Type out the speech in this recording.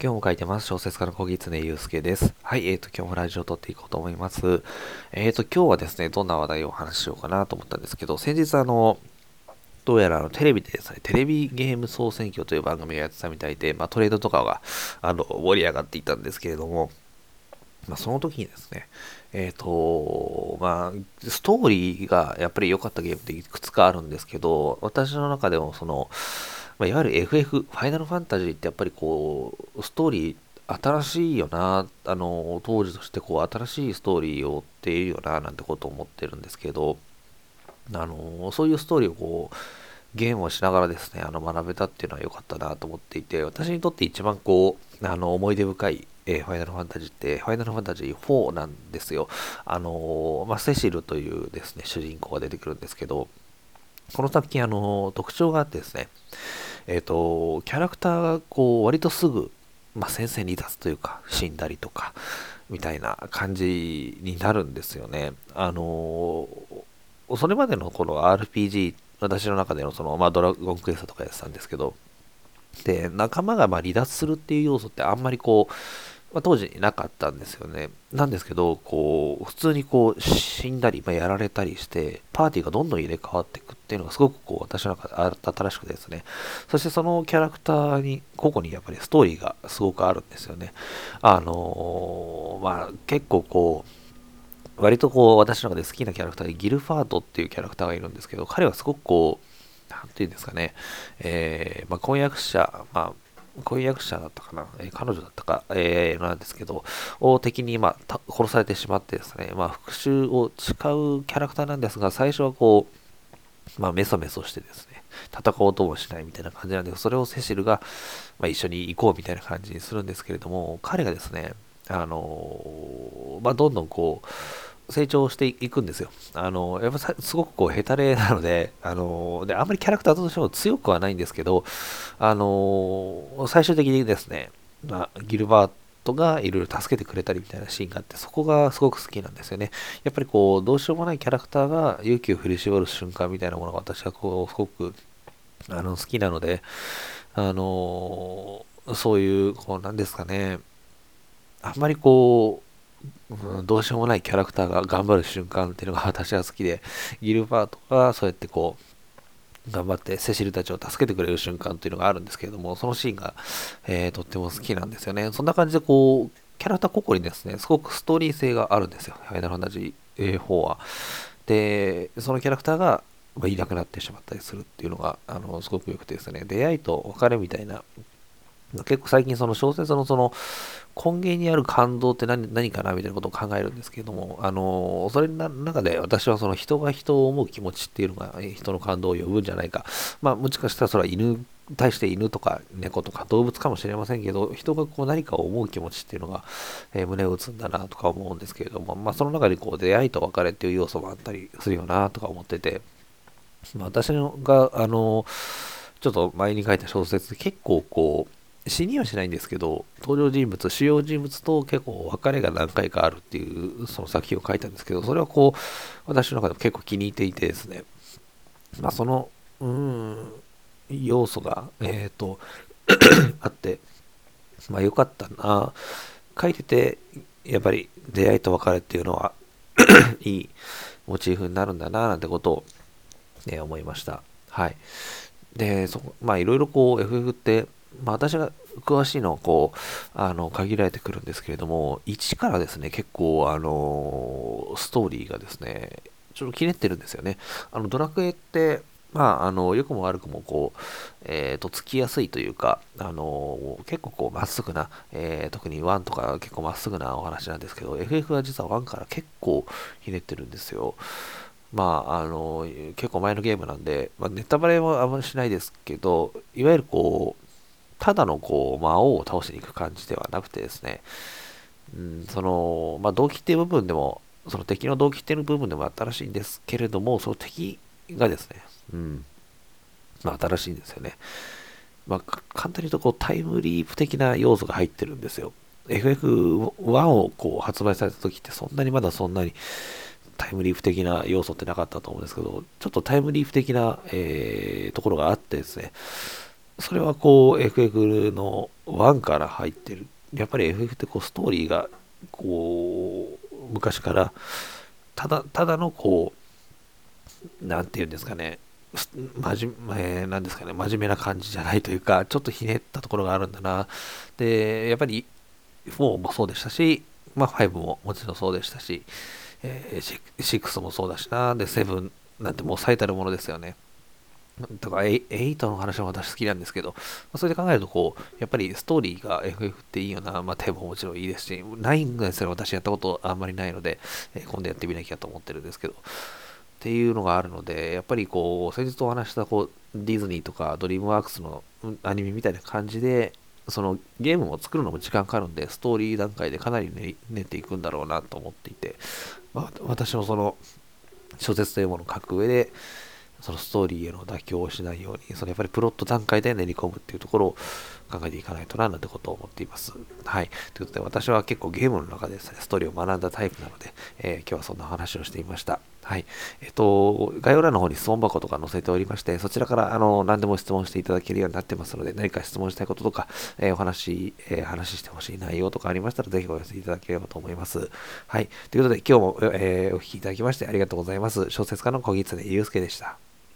今日も書いてます。小説家の小木常祐介です。はい、えっ、ー、と、今日もラジオを撮っていこうと思います。えっ、ー、と、今日はですね、どんな話題をお話ししようかなと思ったんですけど、先日あの、どうやらあのテレビでですね、テレビゲーム総選挙という番組をやってたみたいで、まあ、トレードとかがあの盛り上がっていたんですけれども、まあ、その時にですね、えっ、ー、と、まあ、ストーリーがやっぱり良かったゲームっていくつかあるんですけど、私の中でもその、まあ、いわゆる FF、ファイナルファンタジーってやっぱりこう、ストーリー、新しいよな、あの、当時としてこう、新しいストーリーを追っているよな、なんてことを思ってるんですけど、あの、そういうストーリーをこう、ゲームをしながらですね、あの、学べたっていうのは良かったなと思っていて、私にとって一番こう、あの、思い出深い、えー、ファイナルファンタジーって、ファイナルファンタジー4なんですよ。あのまあ、セシルというですね、主人公が出てくるんですけど、この作品、あの特徴があってですね、えっ、ー、と、キャラクターがこう、割とすぐ、まあ、戦線離脱というか、死んだりとか、みたいな感じになるんですよね。あのそれまでのこの RPG、私の中でのその、まあ、ドラゴンクエストとかやってたんですけど、で、仲間がま離脱するっていう要素ってあんまりこう、まあ、当時なかったんですよね。なんですけど、こう、普通にこう、死んだり、まあ、やられたりして、パーティーがどんどん入れ替わっていくっていうのがすごくこう、私の中で新しくですね。そしてそのキャラクターに、個々にやっぱりストーリーがすごくあるんですよね。あのー、まあ、結構こう、割とこう、私の中で好きなキャラクターでギルファードっていうキャラクターがいるんですけど、彼はすごくこう、なんていうんですかね、えー、まあ、婚約者、まあ、婚約者だったかな、えー、彼女だったか、えー、なんですけど、を敵に、まあ、殺されてしまってですね、まあ、復讐を誓うキャラクターなんですが、最初はこう、まあ、メソメソしてですね、戦おうともしないみたいな感じなんで、それをセシルが、まあ、一緒に行こうみたいな感じにするんですけれども、彼がですね、あのまあ、どんどんこう、成長していくんですよ。あの、やっぱすごくこう、ヘタレなので、あの、で、あんまりキャラクターとしても強くはないんですけど、あの、最終的にですね、まあ、ギルバートがいろいろ助けてくれたりみたいなシーンがあって、そこがすごく好きなんですよね。やっぱりこう、どうしようもないキャラクターが勇気を振り絞る瞬間みたいなものが私はこう、すごく、あの、好きなので、あの、そういう、こう、なんですかね、あんまりこう、うん、どうしようもないキャラクターが頑張る瞬間っていうのが 私は好きで、ギルバートがそうやってこう、頑張ってセシルたちを助けてくれる瞬間っていうのがあるんですけれども、そのシーンが、えー、とっても好きなんですよね。そんな感じでこう、キャラクター個々にですね、すごくストーリー性があるんですよ。ファイナルファンタジー4は。で、そのキャラクターが、まいなくなってしまったりするっていうのが、あの、すごく良くてですね、出会いと別れみたいな結構最近その小説のその根源にある感動って何何かなみたいなことを考えるんですけれども、あの、それの中で私はその人が人を思う気持ちっていうのが人の感動を呼ぶんじゃないか。まあもしかしたらそれは犬対して犬とか猫とか動物かもしれませんけど、人がこう何かを思う気持ちっていうのが、えー、胸を打つんだなとか思うんですけれども、まあその中でこう出会いと別れっていう要素もあったりするよなとか思ってて、まあ、私が、あの、ちょっと前に書いた小説で結構こう、死にはしないんですけど、登場人物、主要人物と結構別れが何回かあるっていうその作品を書いたんですけど、それはこう、私の中でも結構気に入っていてですね、まあその、うん、要素が、えっ、ー、と、あって、まあ良かったな。書いてて、やっぱり出会いと別れっていうのは いいモチーフになるんだな、なんてことを、ね、思いました。はい。で、そまあいろいろこう FF ってまあ、私が詳しいのはこう、あの、限られてくるんですけれども、1からですね、結構、あの、ストーリーがですね、ちょっと気にってるんですよね。あの、ドラクエって、まあ、あの、良くも悪くも、こう、え、ー、と、つきやすいというか、あの、結構こう、まっすぐな、えー、特に1とか結構まっすぐなお話なんですけど、FF は実は1から結構ひねってるんですよ。まあ、あの、結構前のゲームなんで、まあ、ネタバレはあんまりしないですけど、いわゆるこう、ただのこう魔王を倒しに行く感じではなくてですね、うん、その、まあ、動機っていう部分でも、その敵の動機っていう部分でも新しいんですけれども、その敵がですね、うん、まあ、新しいんですよね。まあ、簡単に言うとこうタイムリープ的な要素が入ってるんですよ。FF1 をこう発売された時ってそんなにまだそんなにタイムリープ的な要素ってなかったと思うんですけど、ちょっとタイムリープ的な、えー、ところがあってですね、それはこう FF の1から入ってる。やっぱり FF ってこうストーリーがこう昔からただただのこうなんていうんですかね真面目、なんですかね、真面目な感じじゃないというか、ちょっとひねったところがあるんだな。で、やっぱり4もそうでしたし、まあ5ももちろんそうでしたし、えー、6もそうだしな。で、7なんてもう最たるものですよね。とか、8の話も私好きなんですけど、まあ、それで考えると、こう、やっぱりストーリーが FF っていいよな、まあ、テーマももちろんいいですし、9ぐらいすら私やったことあんまりないので、えー、今度やってみなきゃと思ってるんですけど、っていうのがあるので、やっぱりこう、先日お話したこうディズニーとかドリームワークスのアニメみたいな感じで、そのゲームを作るのも時間かかるんで、ストーリー段階でかなり練っていくんだろうなと思っていて、まあ、私もその小説というものを書く上で、そのストーリーへの妥協をしないように、そのやっぱりプロット段階で練り込むっていうところを考えていかないとな、なんてことを思っています。はい。ということで、私は結構ゲームの中ででね、ストーリーを学んだタイプなので、えー、今日はそんな話をしていました。はい。えっと、概要欄の方に質問箱とか載せておりまして、そちらから、あの、何でも質問していただけるようになってますので、何か質問したいこととか、えー、お話、えー、話してほしい内容とかありましたら、ぜひお寄せいただければと思います。はい。ということで、今日も、えー、お聴きいただきましてありがとうございます。小説家の小木常祐介でした。